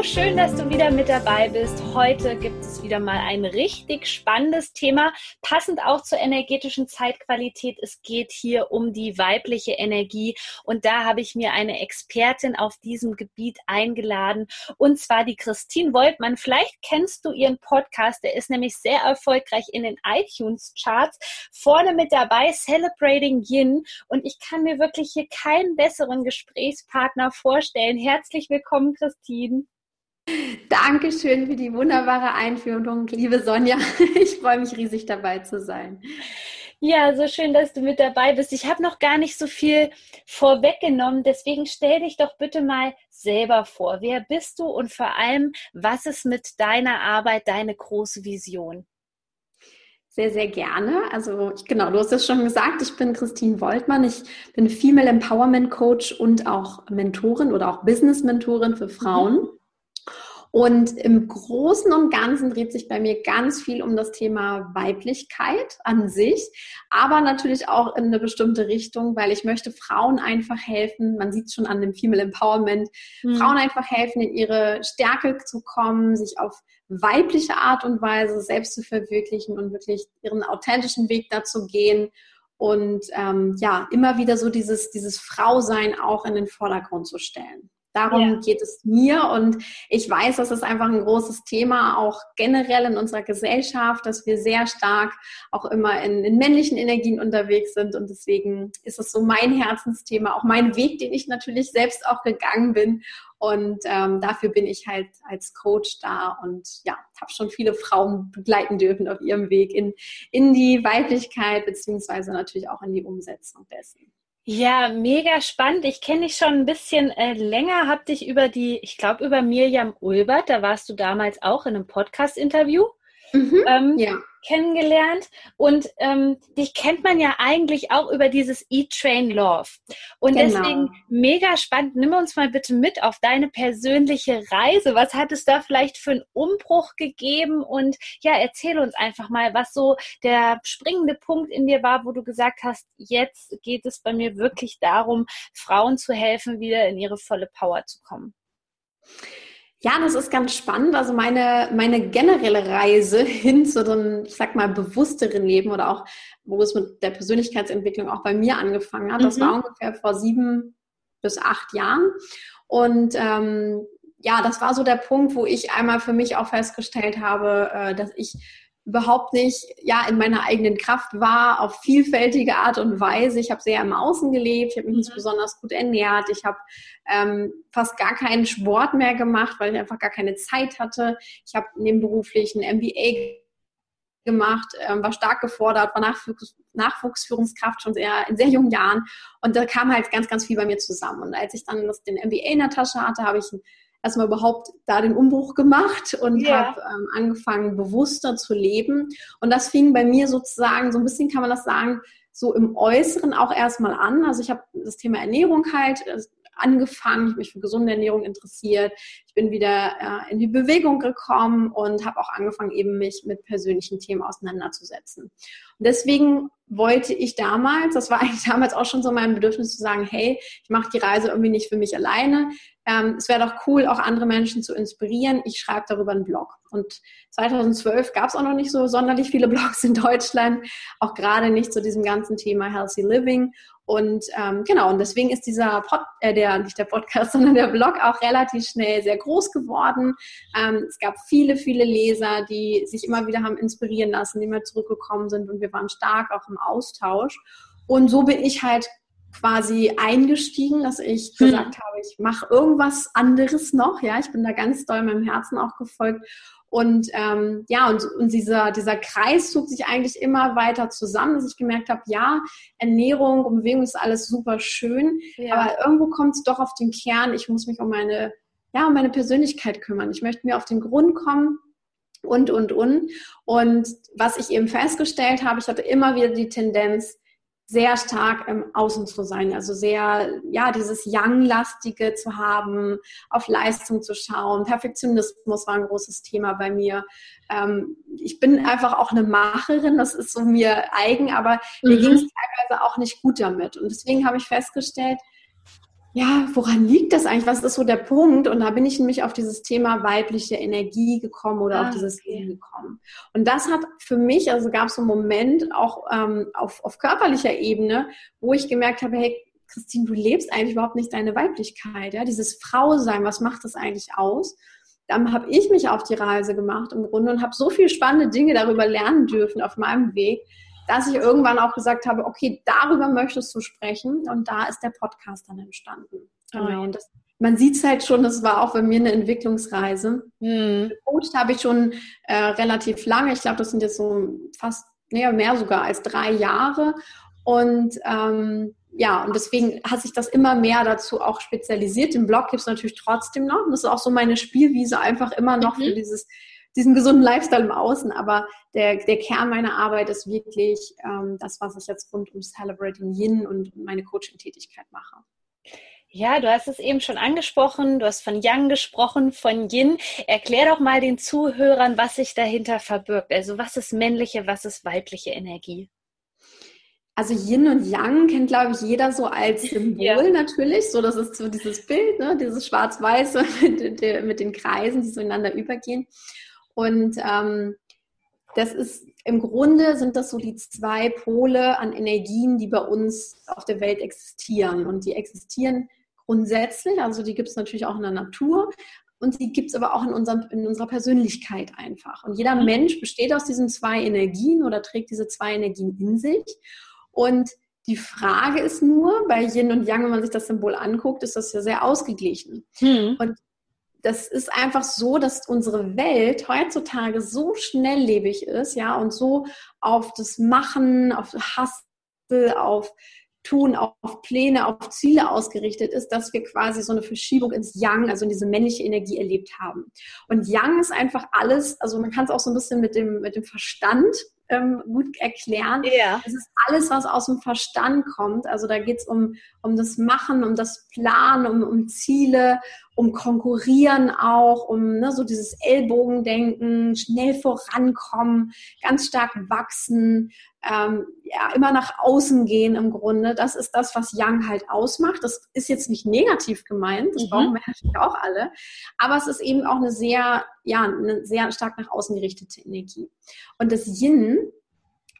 So schön, dass du wieder mit dabei bist. Heute gibt es wieder mal ein richtig spannendes Thema, passend auch zur energetischen Zeitqualität. Es geht hier um die weibliche Energie und da habe ich mir eine Expertin auf diesem Gebiet eingeladen und zwar die Christine Woltmann. Vielleicht kennst du ihren Podcast, der ist nämlich sehr erfolgreich in den iTunes Charts. Vorne mit dabei Celebrating Yin und ich kann mir wirklich hier keinen besseren Gesprächspartner vorstellen. Herzlich willkommen, Christine. Dankeschön für die wunderbare Einführung, liebe Sonja. Ich freue mich riesig dabei zu sein. Ja, so schön, dass du mit dabei bist. Ich habe noch gar nicht so viel vorweggenommen, deswegen stell dich doch bitte mal selber vor. Wer bist du und vor allem, was ist mit deiner Arbeit deine große Vision? Sehr, sehr gerne. Also genau, du hast es schon gesagt, ich bin Christine Woltmann. Ich bin Female Empowerment Coach und auch Mentorin oder auch Business Mentorin für Frauen. Mhm. Und im Großen und Ganzen dreht sich bei mir ganz viel um das Thema Weiblichkeit an sich, aber natürlich auch in eine bestimmte Richtung, weil ich möchte Frauen einfach helfen, man sieht es schon an dem Female Empowerment, mhm. Frauen einfach helfen, in ihre Stärke zu kommen, sich auf weibliche Art und Weise selbst zu verwirklichen und wirklich ihren authentischen Weg dazu gehen und ähm, ja, immer wieder so dieses, dieses Frausein auch in den Vordergrund zu stellen. Darum ja. geht es mir und ich weiß, das ist einfach ein großes Thema, auch generell in unserer Gesellschaft, dass wir sehr stark auch immer in, in, männlichen Energien unterwegs sind und deswegen ist es so mein Herzensthema, auch mein Weg, den ich natürlich selbst auch gegangen bin und ähm, dafür bin ich halt als Coach da und ja, habe schon viele Frauen begleiten dürfen auf ihrem Weg in, in die Weiblichkeit beziehungsweise natürlich auch in die Umsetzung dessen. Ja, mega spannend. Ich kenne dich schon ein bisschen äh, länger, habe dich über die, ich glaube über Mirjam Ulbert, da warst du damals auch in einem Podcast-Interview. Mhm, ähm, ja kennengelernt und ähm, dich kennt man ja eigentlich auch über dieses E-Train Love. Und genau. deswegen mega spannend. Nimm uns mal bitte mit auf deine persönliche Reise. Was hat es da vielleicht für einen Umbruch gegeben? Und ja, erzähl uns einfach mal, was so der springende Punkt in dir war, wo du gesagt hast, jetzt geht es bei mir wirklich darum, Frauen zu helfen, wieder in ihre volle Power zu kommen. Ja, das ist ganz spannend. Also meine, meine generelle Reise hin zu einem, ich sag mal, bewussteren Leben oder auch, wo es mit der Persönlichkeitsentwicklung auch bei mir angefangen hat, mhm. das war ungefähr vor sieben bis acht Jahren. Und ähm, ja, das war so der Punkt, wo ich einmal für mich auch festgestellt habe, äh, dass ich überhaupt nicht ja in meiner eigenen Kraft war auf vielfältige Art und Weise. Ich habe sehr im Außen gelebt, ich habe mich nicht mhm. besonders gut ernährt, ich habe ähm, fast gar keinen Sport mehr gemacht, weil ich einfach gar keine Zeit hatte. Ich habe nebenberuflich ein MBA gemacht, ähm, war stark gefordert, war Nachwuchs, Nachwuchsführungskraft schon sehr in sehr jungen Jahren und da kam halt ganz, ganz viel bei mir zusammen. Und als ich dann das, den MBA in der Tasche hatte, habe ich ein erstmal überhaupt da den Umbruch gemacht und ja. habe ähm, angefangen, bewusster zu leben. Und das fing bei mir sozusagen, so ein bisschen kann man das sagen, so im Äußeren auch erstmal an. Also ich habe das Thema Ernährung halt angefangen, ich habe mich für gesunde Ernährung interessiert. Ich bin wieder äh, in die Bewegung gekommen und habe auch angefangen, eben mich mit persönlichen Themen auseinanderzusetzen. Und deswegen wollte ich damals, das war eigentlich damals auch schon so mein Bedürfnis zu sagen, hey, ich mache die Reise irgendwie nicht für mich alleine ähm, es wäre doch cool, auch andere Menschen zu inspirieren. Ich schreibe darüber einen Blog. Und 2012 gab es auch noch nicht so sonderlich viele Blogs in Deutschland, auch gerade nicht zu diesem ganzen Thema Healthy Living. Und ähm, genau, und deswegen ist dieser Pod, äh, der, nicht der Podcast, sondern der Blog auch relativ schnell sehr groß geworden. Ähm, es gab viele, viele Leser, die sich immer wieder haben inspirieren lassen, die mal zurückgekommen sind und wir waren stark auch im Austausch. Und so bin ich halt quasi eingestiegen, dass ich hm. gesagt habe, ich mache irgendwas anderes noch. Ja, ich bin da ganz doll meinem Herzen auch gefolgt. Und ähm, ja, und, und dieser, dieser Kreis zog sich eigentlich immer weiter zusammen, dass ich gemerkt habe, ja, Ernährung und Bewegung ist alles super schön, ja. aber irgendwo kommt es doch auf den Kern, ich muss mich um meine, ja, um meine Persönlichkeit kümmern. Ich möchte mir auf den Grund kommen, und, und, und. Und was ich eben festgestellt habe, ich hatte immer wieder die Tendenz, sehr stark im Außen zu sein, also sehr, ja, dieses Young-lastige zu haben, auf Leistung zu schauen. Perfektionismus war ein großes Thema bei mir. Ähm, ich bin einfach auch eine Macherin, das ist so mir eigen, aber mhm. mir ging es teilweise auch nicht gut damit. Und deswegen habe ich festgestellt, ja, woran liegt das eigentlich? Was ist so der Punkt? Und da bin ich nämlich auf dieses Thema weibliche Energie gekommen oder ah, auf dieses okay. gekommen. Und das hat für mich, also gab es so einen Moment auch ähm, auf, auf körperlicher Ebene, wo ich gemerkt habe, hey, Christine, du lebst eigentlich überhaupt nicht deine Weiblichkeit, ja, dieses Frausein, was macht das eigentlich aus? Dann habe ich mich auf die Reise gemacht im Grunde und habe so viele spannende Dinge darüber lernen dürfen auf meinem Weg, dass ich irgendwann auch gesagt habe, okay, darüber möchtest du sprechen und da ist der Podcast dann entstanden. Genau. Und das, man sieht es halt schon, das war auch bei mir eine Entwicklungsreise. Mhm. Gecoacht habe ich schon äh, relativ lange. Ich glaube, das sind jetzt so fast, näher mehr sogar als drei Jahre. Und ähm, ja, und deswegen hat sich das immer mehr dazu auch spezialisiert. Den Blog gibt es natürlich trotzdem noch. Und das ist auch so meine Spielwiese einfach immer noch mhm. für dieses diesen gesunden Lifestyle im Außen. Aber der, der Kern meiner Arbeit ist wirklich ähm, das, was ich jetzt rund um Celebrating Yin und meine Coaching-Tätigkeit mache. Ja, du hast es eben schon angesprochen, du hast von Yang gesprochen, von Yin. Erklär doch mal den Zuhörern, was sich dahinter verbirgt. Also was ist männliche, was ist weibliche Energie? Also Yin und Yang kennt, glaube ich, jeder so als Symbol ja. natürlich. So, das ist so dieses Bild, ne? dieses Schwarz-Weiße mit, mit, den Kreisen, die so ineinander übergehen. Und ähm, das ist im Grunde sind das so die zwei Pole an Energien, die bei uns auf der Welt existieren. Und die existieren grundsätzlich, also die gibt es natürlich auch in der Natur. Und die gibt es aber auch in, unserem, in unserer Persönlichkeit einfach. Und jeder mhm. Mensch besteht aus diesen zwei Energien oder trägt diese zwei Energien in sich. Und die Frage ist nur, bei Yin und Yang, wenn man sich das Symbol anguckt, ist das ja sehr ausgeglichen. Hm. Und das ist einfach so, dass unsere Welt heutzutage so schnelllebig ist, ja, und so auf das Machen, auf Hassel, auf Tun, auf Pläne, auf Ziele ausgerichtet ist, dass wir quasi so eine Verschiebung ins Yang, also in diese männliche Energie erlebt haben. Und Yang ist einfach alles, also man kann es auch so ein bisschen mit dem, mit dem Verstand ähm, gut erklären. Ja. Es ist alles, was aus dem Verstand kommt. Also da geht es um, um das Machen, um das Planen, um, um Ziele, um Konkurrieren auch, um ne, so dieses Ellbogendenken, schnell vorankommen, ganz stark wachsen, ähm, ja, immer nach außen gehen im Grunde. Das ist das, was Young halt ausmacht. Das ist jetzt nicht negativ gemeint, das mhm. brauchen wir natürlich auch alle, aber es ist eben auch eine sehr, ja, eine sehr stark nach außen gerichtete Energie. Und das Yin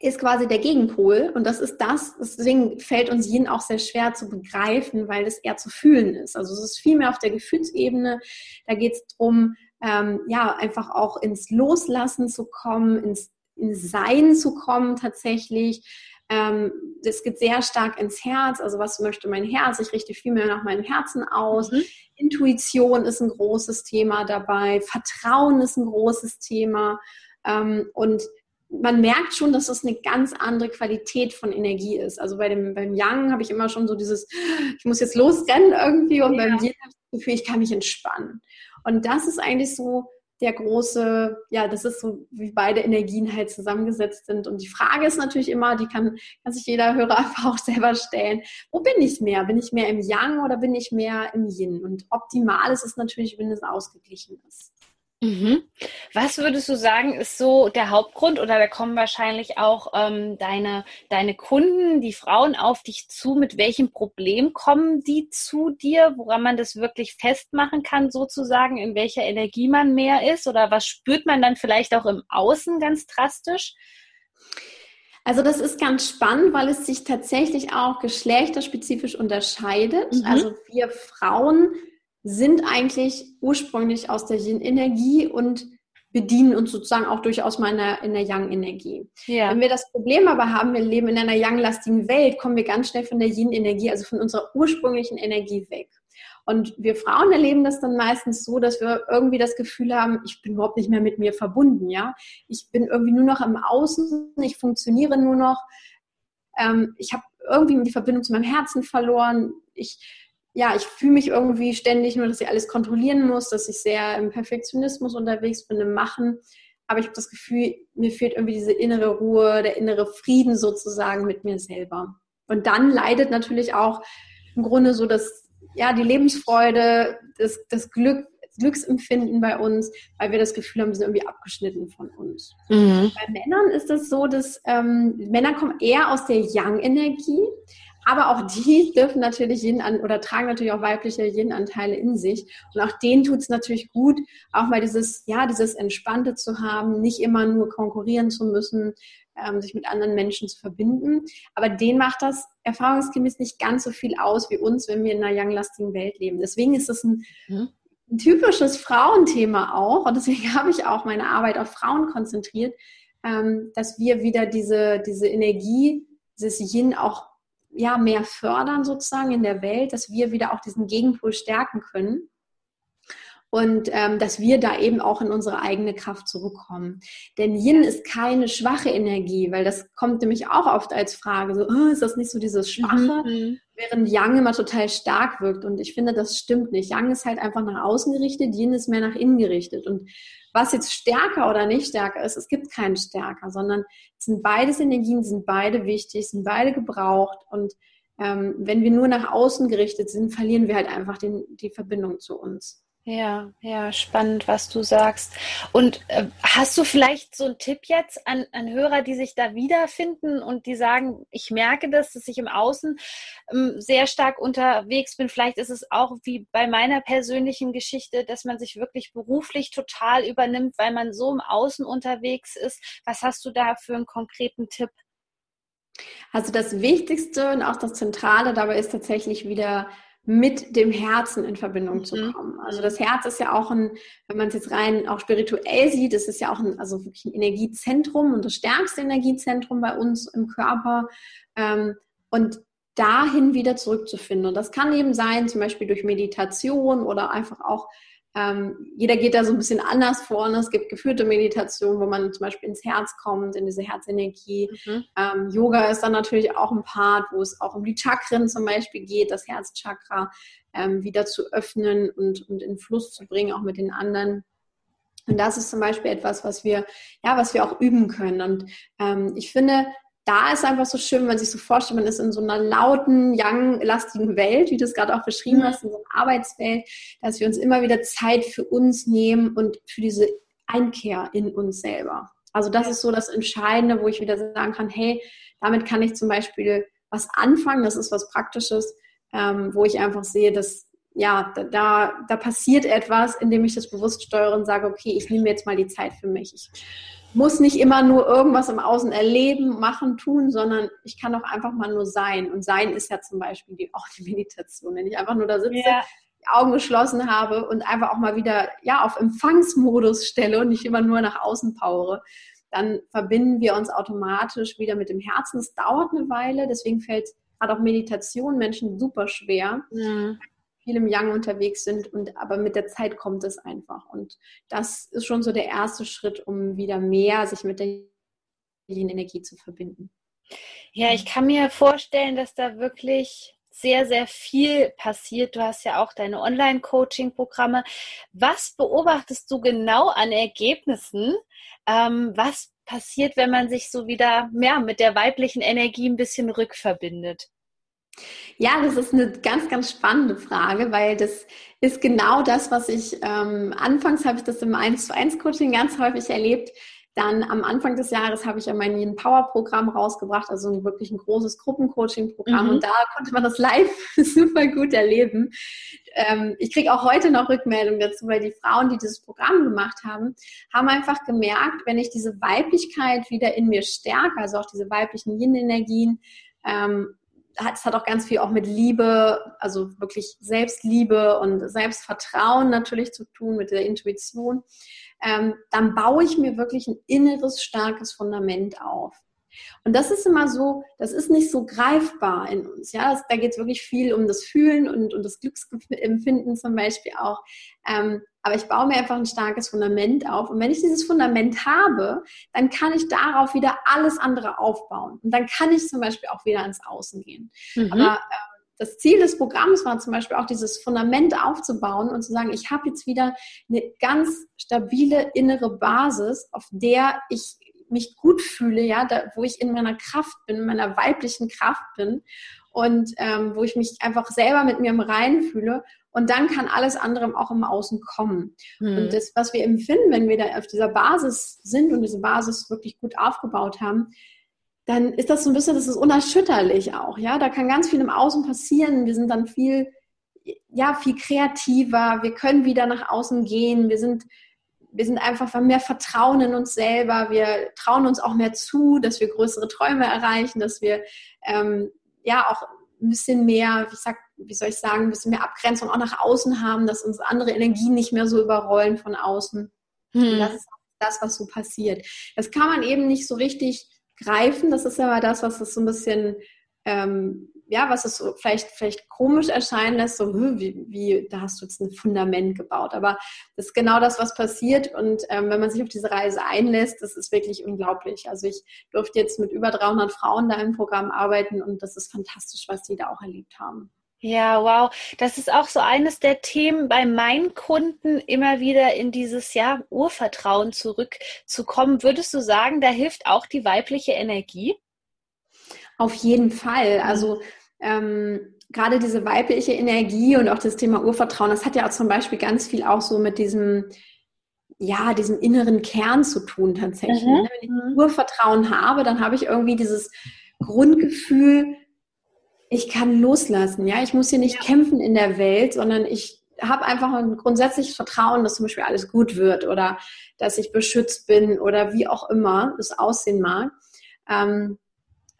ist quasi der Gegenpol und das ist das, deswegen fällt uns Yin auch sehr schwer zu begreifen, weil es eher zu fühlen ist. Also es ist viel mehr auf der Gefühlsebene, da geht es darum, ähm, ja, einfach auch ins Loslassen zu kommen, ins, ins Sein zu kommen tatsächlich. Ähm, das geht sehr stark ins Herz, also was möchte mein Herz? Ich richte viel mehr nach meinem Herzen aus. Mhm. Intuition ist ein großes Thema dabei, Vertrauen ist ein großes Thema ähm, und man merkt schon, dass das eine ganz andere Qualität von Energie ist. Also bei dem beim Yang habe ich immer schon so dieses, ich muss jetzt losrennen irgendwie und ja. beim Yin habe ich das Gefühl, ich kann mich entspannen. Und das ist eigentlich so der große, ja, das ist so, wie beide Energien halt zusammengesetzt sind. Und die Frage ist natürlich immer, die kann, kann sich jeder Hörer einfach auch selber stellen, wo bin ich mehr? Bin ich mehr im Yang oder bin ich mehr im Yin? Und optimal ist es natürlich, wenn es ausgeglichen ist. Mhm. Was würdest du sagen, ist so der Hauptgrund oder da kommen wahrscheinlich auch ähm, deine, deine Kunden, die Frauen auf dich zu? Mit welchem Problem kommen die zu dir, woran man das wirklich festmachen kann, sozusagen, in welcher Energie man mehr ist? Oder was spürt man dann vielleicht auch im Außen ganz drastisch? Also das ist ganz spannend, weil es sich tatsächlich auch geschlechterspezifisch unterscheidet. Mhm. Also wir Frauen sind eigentlich ursprünglich aus der Yin-Energie und bedienen uns sozusagen auch durchaus mal in der, in der Yang-Energie. Ja. Wenn wir das Problem aber haben, wir leben in einer Yang-lastigen Welt, kommen wir ganz schnell von der Yin-Energie, also von unserer ursprünglichen Energie weg. Und wir Frauen erleben das dann meistens so, dass wir irgendwie das Gefühl haben, ich bin überhaupt nicht mehr mit mir verbunden, ja. Ich bin irgendwie nur noch im Außen, ich funktioniere nur noch, ähm, ich habe irgendwie die Verbindung zu meinem Herzen verloren, ich ja, ich fühle mich irgendwie ständig nur, dass ich alles kontrollieren muss, dass ich sehr im Perfektionismus unterwegs bin, im Machen. aber ich habe das Gefühl, mir fehlt irgendwie diese innere Ruhe, der innere Frieden sozusagen mit mir selber. Und dann leidet natürlich auch im Grunde so das, ja, die Lebensfreude, das, das Glück, Glücksempfinden bei uns, weil wir das Gefühl haben, wir sind irgendwie abgeschnitten von uns. Mhm. Bei Männern ist es so, dass ähm, Männer kommen eher aus der Yang-Energie, aber auch die dürfen natürlich Yin an oder tragen natürlich auch weibliche Yin-Anteile in sich. Und auch denen tut es natürlich gut, auch mal dieses, ja, dieses Entspannte zu haben, nicht immer nur konkurrieren zu müssen, ähm, sich mit anderen Menschen zu verbinden. Aber denen macht das erfahrungsgemäß nicht ganz so viel aus wie uns, wenn wir in einer young-lastigen Welt leben. Deswegen ist es ein, mhm. ein typisches Frauenthema auch. Und deswegen habe ich auch meine Arbeit auf Frauen konzentriert, ähm, dass wir wieder diese, diese Energie, dieses Yin auch ja, mehr fördern sozusagen in der Welt, dass wir wieder auch diesen Gegenpol stärken können und ähm, dass wir da eben auch in unsere eigene Kraft zurückkommen. Denn Yin ist keine schwache Energie, weil das kommt nämlich auch oft als Frage, so, oh, ist das nicht so dieses Schwache, mhm. während Yang immer total stark wirkt. Und ich finde, das stimmt nicht. Yang ist halt einfach nach außen gerichtet, Yin ist mehr nach innen gerichtet. Und was jetzt stärker oder nicht stärker ist, es gibt keinen stärker, sondern es sind beides Energien, sind beide wichtig, sind beide gebraucht und ähm, wenn wir nur nach außen gerichtet sind, verlieren wir halt einfach den, die Verbindung zu uns. Ja, ja, spannend, was du sagst. Und äh, hast du vielleicht so einen Tipp jetzt an, an Hörer, die sich da wiederfinden und die sagen, ich merke das, dass ich im Außen ähm, sehr stark unterwegs bin. Vielleicht ist es auch wie bei meiner persönlichen Geschichte, dass man sich wirklich beruflich total übernimmt, weil man so im Außen unterwegs ist. Was hast du da für einen konkreten Tipp? Also das Wichtigste und auch das Zentrale dabei ist tatsächlich wieder mit dem Herzen in Verbindung mhm. zu kommen. Also das Herz ist ja auch ein, wenn man es jetzt rein auch spirituell sieht, es ist ja auch ein, also wirklich ein Energiezentrum und das stärkste Energiezentrum bei uns im Körper. Ähm, und dahin wieder zurückzufinden. Und das kann eben sein, zum Beispiel durch Meditation oder einfach auch ähm, jeder geht da so ein bisschen anders vor. Ne? Es gibt geführte Meditation, wo man zum Beispiel ins Herz kommt, in diese Herzenergie. Mhm. Ähm, Yoga ist dann natürlich auch ein Part, wo es auch um die Chakren zum Beispiel geht, das Herzchakra ähm, wieder zu öffnen und, und in Fluss zu bringen, auch mit den anderen. Und das ist zum Beispiel etwas, was wir, ja, was wir auch üben können. Und ähm, ich finde, da ist einfach so schön, wenn man sich so vorstellt, man ist in so einer lauten, young-lastigen Welt, wie du es gerade auch beschrieben mhm. hast, in so einer Arbeitswelt, dass wir uns immer wieder Zeit für uns nehmen und für diese Einkehr in uns selber. Also das ist so das Entscheidende, wo ich wieder sagen kann, hey, damit kann ich zum Beispiel was anfangen, das ist was Praktisches, ähm, wo ich einfach sehe, dass ja, da, da passiert etwas, indem ich das bewusst steuere und sage, okay, ich nehme jetzt mal die Zeit für mich. Ich muss nicht immer nur irgendwas im Außen erleben, machen, tun, sondern ich kann auch einfach mal nur sein. Und sein ist ja zum Beispiel die, auch die Meditation. Wenn ich einfach nur da sitze, ja. die Augen geschlossen habe und einfach auch mal wieder ja, auf Empfangsmodus stelle und nicht immer nur nach außen powere, dann verbinden wir uns automatisch wieder mit dem Herzen. Es dauert eine Weile, deswegen fällt gerade auch Meditation Menschen super schwer. Ja viel im Yang unterwegs sind und aber mit der Zeit kommt es einfach und das ist schon so der erste Schritt, um wieder mehr sich mit der Energie zu verbinden. Ja, ich kann mir vorstellen, dass da wirklich sehr, sehr viel passiert. Du hast ja auch deine Online-Coaching-Programme. Was beobachtest du genau an Ergebnissen? Ähm, was passiert, wenn man sich so wieder mehr mit der weiblichen Energie ein bisschen rückverbindet? Ja, das ist eine ganz, ganz spannende Frage, weil das ist genau das, was ich ähm, anfangs habe ich das im 1 zu 1 Coaching ganz häufig erlebt. Dann am Anfang des Jahres habe ich ja mein Power-Programm rausgebracht, also ein wirklich ein großes Gruppencoaching-Programm. Mhm. Und da konnte man das live super gut erleben. Ähm, ich kriege auch heute noch Rückmeldungen dazu, weil die Frauen, die dieses Programm gemacht haben, haben einfach gemerkt, wenn ich diese Weiblichkeit wieder in mir stärke, also auch diese weiblichen Yin-Energien, ähm, hat, es hat auch ganz viel auch mit Liebe, also wirklich Selbstliebe und Selbstvertrauen natürlich zu tun, mit der Intuition. Ähm, dann baue ich mir wirklich ein inneres, starkes Fundament auf. Und das ist immer so, das ist nicht so greifbar in uns. Ja, das, da geht es wirklich viel um das Fühlen und, und das Glücksempfinden zum Beispiel auch. Ähm, aber ich baue mir einfach ein starkes Fundament auf. Und wenn ich dieses Fundament habe, dann kann ich darauf wieder alles andere aufbauen. Und dann kann ich zum Beispiel auch wieder ins Außen gehen. Mhm. Aber äh, das Ziel des Programms war zum Beispiel auch dieses Fundament aufzubauen und zu sagen, ich habe jetzt wieder eine ganz stabile innere Basis, auf der ich mich gut fühle, ja, da, wo ich in meiner Kraft bin, in meiner weiblichen Kraft bin und ähm, wo ich mich einfach selber mit mir im Reinen fühle. Und dann kann alles andere auch im Außen kommen. Hm. Und das, was wir empfinden, wenn wir da auf dieser Basis sind und diese Basis wirklich gut aufgebaut haben, dann ist das so ein bisschen, das ist unerschütterlich auch, ja. Da kann ganz viel im Außen passieren. Wir sind dann viel, ja, viel kreativer. Wir können wieder nach außen gehen. Wir sind, wir sind einfach mehr Vertrauen in uns selber. Wir trauen uns auch mehr zu, dass wir größere Träume erreichen, dass wir ähm, ja auch ein bisschen mehr, wie, sag, wie soll ich sagen, ein bisschen mehr Abgrenzung auch nach außen haben, dass uns andere Energien nicht mehr so überrollen von außen. Hm. Das ist das, was so passiert. Das kann man eben nicht so richtig greifen. Das ist aber das, was es so ein bisschen, ähm, ja, was es so vielleicht, vielleicht komisch erscheinen lässt, so wie, wie, da hast du jetzt ein Fundament gebaut. Aber das ist genau das, was passiert. Und ähm, wenn man sich auf diese Reise einlässt, das ist wirklich unglaublich. Also ich durfte jetzt mit über 300 Frauen da im Programm arbeiten und das ist fantastisch, was die da auch erlebt haben. Ja, wow. Das ist auch so eines der Themen bei meinen Kunden, immer wieder in dieses ja, Urvertrauen zurückzukommen. Würdest du sagen, da hilft auch die weibliche Energie? Auf jeden Fall. Also ähm, gerade diese weibliche Energie und auch das Thema Urvertrauen, das hat ja auch zum Beispiel ganz viel auch so mit diesem, ja, diesem inneren Kern zu tun tatsächlich. Mhm. Wenn ich mhm. Urvertrauen habe, dann habe ich irgendwie dieses Grundgefühl, ich kann loslassen. Ja, ich muss hier nicht ja. kämpfen in der Welt, sondern ich habe einfach ein grundsätzliches Vertrauen, dass zum Beispiel alles gut wird oder dass ich beschützt bin oder wie auch immer es aussehen mag. Ähm,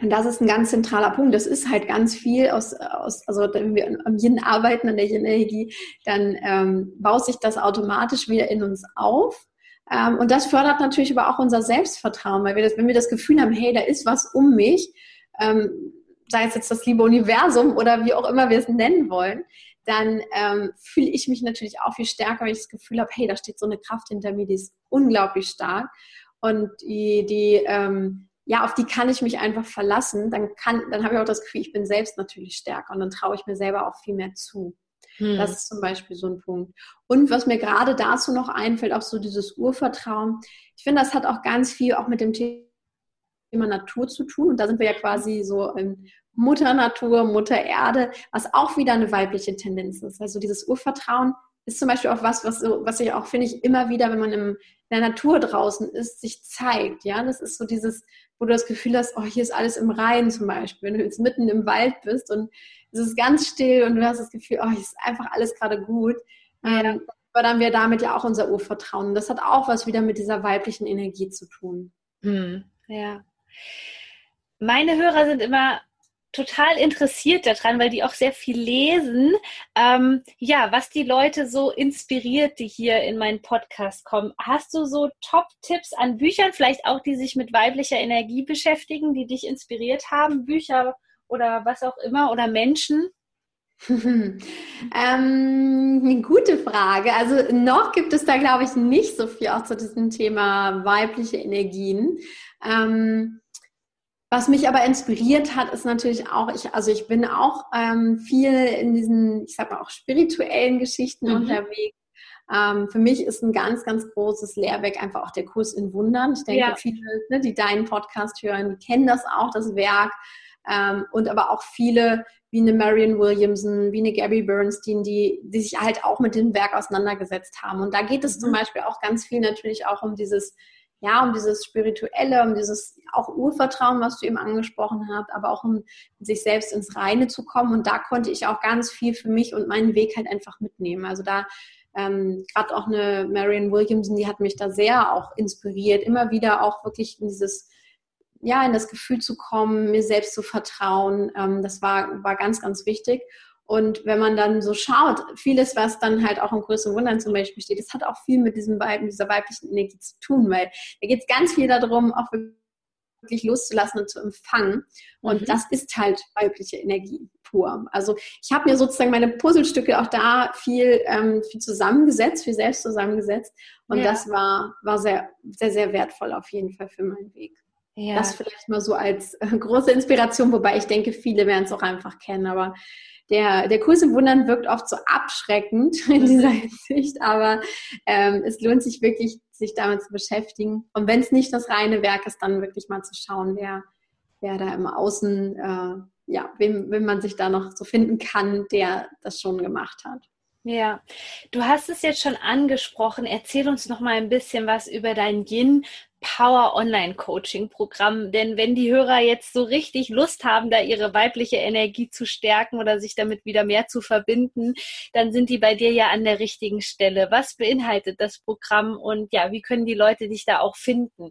und das ist ein ganz zentraler Punkt. Das ist halt ganz viel aus, aus also wenn wir am Yin arbeiten, an der Yin-Energie, dann ähm, baut sich das automatisch wieder in uns auf. Ähm, und das fördert natürlich aber auch unser Selbstvertrauen, weil wir das, wenn wir das Gefühl haben, hey, da ist was um mich, ähm, sei es jetzt das liebe Universum oder wie auch immer wir es nennen wollen, dann ähm, fühle ich mich natürlich auch viel stärker, wenn ich das Gefühl habe, hey, da steht so eine Kraft hinter mir, die ist unglaublich stark und die, die ähm, ja, auf die kann ich mich einfach verlassen. Dann kann, dann habe ich auch das Gefühl, ich bin selbst natürlich stärker und dann traue ich mir selber auch viel mehr zu. Hm. Das ist zum Beispiel so ein Punkt. Und was mir gerade dazu noch einfällt, auch so dieses Urvertrauen. Ich finde, das hat auch ganz viel auch mit dem Thema Natur zu tun. Und da sind wir ja quasi so im Mutter Natur, Mutter Erde, was auch wieder eine weibliche Tendenz ist. Also dieses Urvertrauen ist zum Beispiel auch was, was, was ich auch, finde ich, immer wieder, wenn man in der Natur draußen ist, sich zeigt. Ja, das ist so dieses, wo du das Gefühl hast, oh, hier ist alles im Reinen zum Beispiel. Wenn du jetzt mitten im Wald bist und es ist ganz still und du hast das Gefühl, oh, hier ist einfach alles gerade gut. Ja. Ähm, fördern wir damit ja auch unser Urvertrauen. Das hat auch was wieder mit dieser weiblichen Energie zu tun. Hm. Ja. Meine Hörer sind immer total interessiert daran, weil die auch sehr viel lesen. Ähm, ja, was die Leute so inspiriert, die hier in meinen Podcast kommen. Hast du so Top-Tipps an Büchern, vielleicht auch die sich mit weiblicher Energie beschäftigen, die dich inspiriert haben? Bücher oder was auch immer oder Menschen? ähm, eine gute Frage. Also noch gibt es da, glaube ich, nicht so viel auch zu diesem Thema weibliche Energien. Ähm, was mich aber inspiriert hat, ist natürlich auch, ich, also ich bin auch ähm, viel in diesen, ich sag mal auch spirituellen Geschichten mhm. unterwegs. Ähm, für mich ist ein ganz, ganz großes Lehrwerk einfach auch der Kurs in Wundern. Ich denke, ja. viele, ne, die deinen Podcast hören, die kennen das auch, das Werk. Ähm, und aber auch viele, wie eine Marion Williamson, wie eine Gabby Bernstein, die, die sich halt auch mit dem Werk auseinandergesetzt haben. Und da geht es mhm. zum Beispiel auch ganz viel natürlich auch um dieses ja, um dieses Spirituelle, um dieses auch Urvertrauen, was du eben angesprochen hast, aber auch um sich selbst ins Reine zu kommen. Und da konnte ich auch ganz viel für mich und meinen Weg halt einfach mitnehmen. Also da ähm, gerade auch eine Marion Williamson, die hat mich da sehr auch inspiriert, immer wieder auch wirklich in dieses ja, in das Gefühl zu kommen, mir selbst zu vertrauen. Ähm, das war, war ganz, ganz wichtig. Und wenn man dann so schaut, vieles, was dann halt auch im größeren Wundern zum Beispiel steht, das hat auch viel mit diesem Weib, dieser weiblichen Energie zu tun, weil da geht es ganz viel darum, auch wirklich loszulassen und zu empfangen. Und mhm. das ist halt weibliche Energie pur. Also ich habe mir sozusagen meine Puzzlestücke auch da viel, ähm, viel zusammengesetzt, viel selbst zusammengesetzt. Und ja. das war, war sehr, sehr, sehr wertvoll auf jeden Fall für meinen Weg. Ja. Das vielleicht mal so als äh, große Inspiration, wobei ich denke, viele werden es auch einfach kennen. Aber der, der Kurs im Wundern wirkt oft so abschreckend in dieser Hinsicht, aber ähm, es lohnt sich wirklich, sich damit zu beschäftigen. Und wenn es nicht das reine Werk ist, dann wirklich mal zu schauen, wer, wer da im Außen, äh, ja, wem, wem man sich da noch so finden kann, der das schon gemacht hat. Ja, du hast es jetzt schon angesprochen. Erzähl uns noch mal ein bisschen was über dein Yin Power Online Coaching Programm. Denn wenn die Hörer jetzt so richtig Lust haben, da ihre weibliche Energie zu stärken oder sich damit wieder mehr zu verbinden, dann sind die bei dir ja an der richtigen Stelle. Was beinhaltet das Programm und ja, wie können die Leute dich da auch finden?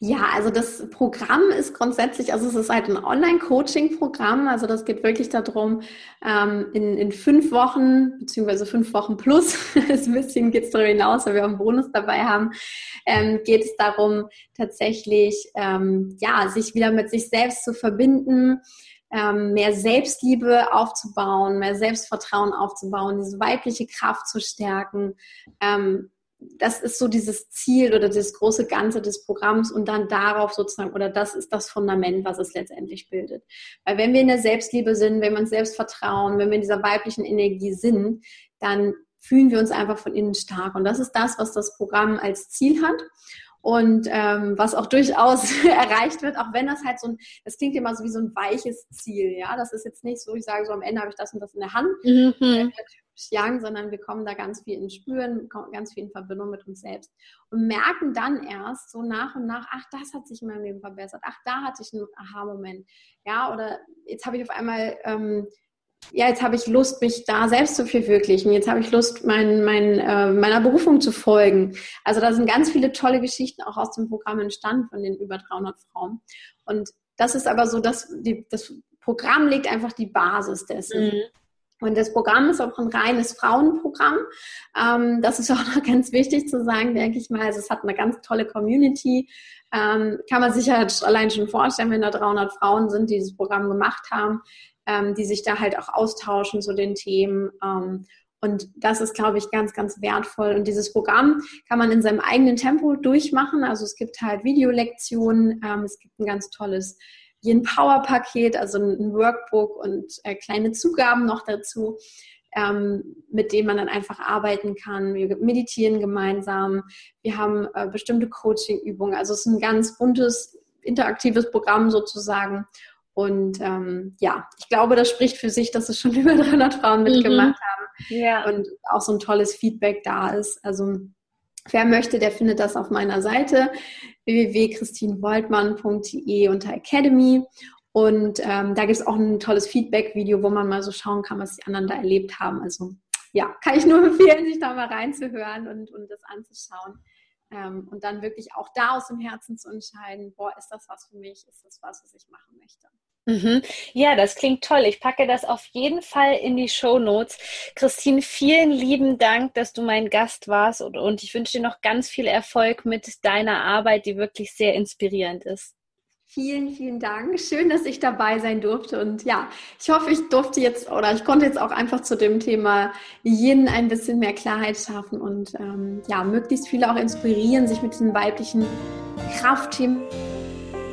Ja, also das Programm ist grundsätzlich, also es ist halt ein Online-Coaching-Programm. Also das geht wirklich darum, ähm, in, in fünf Wochen, beziehungsweise fünf Wochen plus, ein bisschen geht es darüber hinaus, weil wir auch einen Bonus dabei haben, ähm, geht es darum, tatsächlich, ähm, ja, sich wieder mit sich selbst zu verbinden, mehr Selbstliebe aufzubauen, mehr Selbstvertrauen aufzubauen, diese weibliche Kraft zu stärken, das ist so dieses Ziel oder das große Ganze des Programms und dann darauf sozusagen, oder das ist das Fundament, was es letztendlich bildet. Weil wenn wir in der Selbstliebe sind, wenn wir uns selbst vertrauen, wenn wir in dieser weiblichen Energie sind, dann fühlen wir uns einfach von innen stark. Und das ist das, was das Programm als Ziel hat und ähm, was auch durchaus erreicht wird, auch wenn das halt so ein, das klingt immer so wie so ein weiches Ziel, ja, das ist jetzt nicht so, ich sage so, am Ende habe ich das und das in der Hand, mhm. Yang, sondern wir kommen da ganz viel ins Spüren, ganz viel in Verbindung mit uns selbst und merken dann erst so nach und nach, ach, das hat sich in meinem Leben verbessert, ach, da hatte ich einen Aha-Moment, ja, oder jetzt habe ich auf einmal, ähm, ja, jetzt habe ich Lust, mich da selbst zu verwirklichen, jetzt habe ich Lust, mein, mein, äh, meiner Berufung zu folgen. Also da sind ganz viele tolle Geschichten auch aus dem Programm entstanden von den über 300 Frauen und das ist aber so, dass die, das Programm legt einfach die Basis dessen. Mhm. Und das Programm ist auch ein reines Frauenprogramm. Ähm, das ist auch noch ganz wichtig zu sagen, denke ich mal. Also es hat eine ganz tolle Community. Ähm, kann man sich ja allein schon vorstellen, wenn da 300 Frauen sind, die dieses Programm gemacht haben, ähm, die sich da halt auch austauschen zu den Themen. Und das ist, glaube ich, ganz, ganz wertvoll. Und dieses Programm kann man in seinem eigenen Tempo durchmachen. Also es gibt halt Videolektionen, ähm, es gibt ein ganz tolles Yin Power Paket, also ein Workbook und äh, kleine Zugaben noch dazu, ähm, mit denen man dann einfach arbeiten kann. Wir meditieren gemeinsam. Wir haben äh, bestimmte Coaching-Übungen. Also es ist ein ganz buntes, interaktives Programm sozusagen. Und ähm, ja, ich glaube, das spricht für sich, dass es schon über 300 Frauen mitgemacht mhm. haben. Ja. Und auch so ein tolles Feedback da ist. Also Wer möchte, der findet das auf meiner Seite www.christinwoltmann.de unter Academy. Und ähm, da gibt es auch ein tolles Feedback-Video, wo man mal so schauen kann, was die anderen da erlebt haben. Also ja, kann ich nur empfehlen, sich da mal reinzuhören und, und das anzuschauen. Ähm, und dann wirklich auch da aus dem Herzen zu entscheiden, boah, ist das was für mich, ist das was, was ich machen möchte. Mhm. Ja, das klingt toll. Ich packe das auf jeden Fall in die Show Notes. Christine, vielen lieben Dank, dass du mein Gast warst und, und ich wünsche dir noch ganz viel Erfolg mit deiner Arbeit, die wirklich sehr inspirierend ist. Vielen, vielen Dank. Schön, dass ich dabei sein durfte. Und ja, ich hoffe, ich durfte jetzt oder ich konnte jetzt auch einfach zu dem Thema Yin ein bisschen mehr Klarheit schaffen und ähm, ja, möglichst viele auch inspirieren, sich mit diesen weiblichen Kraftthemen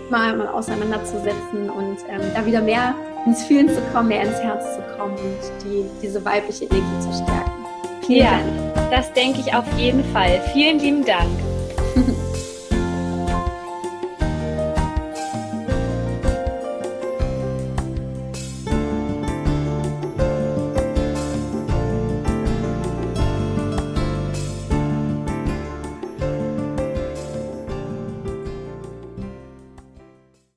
mal auseinanderzusetzen und ähm, da wieder mehr ins Fühlen zu kommen, mehr ins Herz zu kommen und die, diese weibliche Energie zu stärken. Vielen ja, Dank. das denke ich auf jeden Fall. Vielen lieben Dank.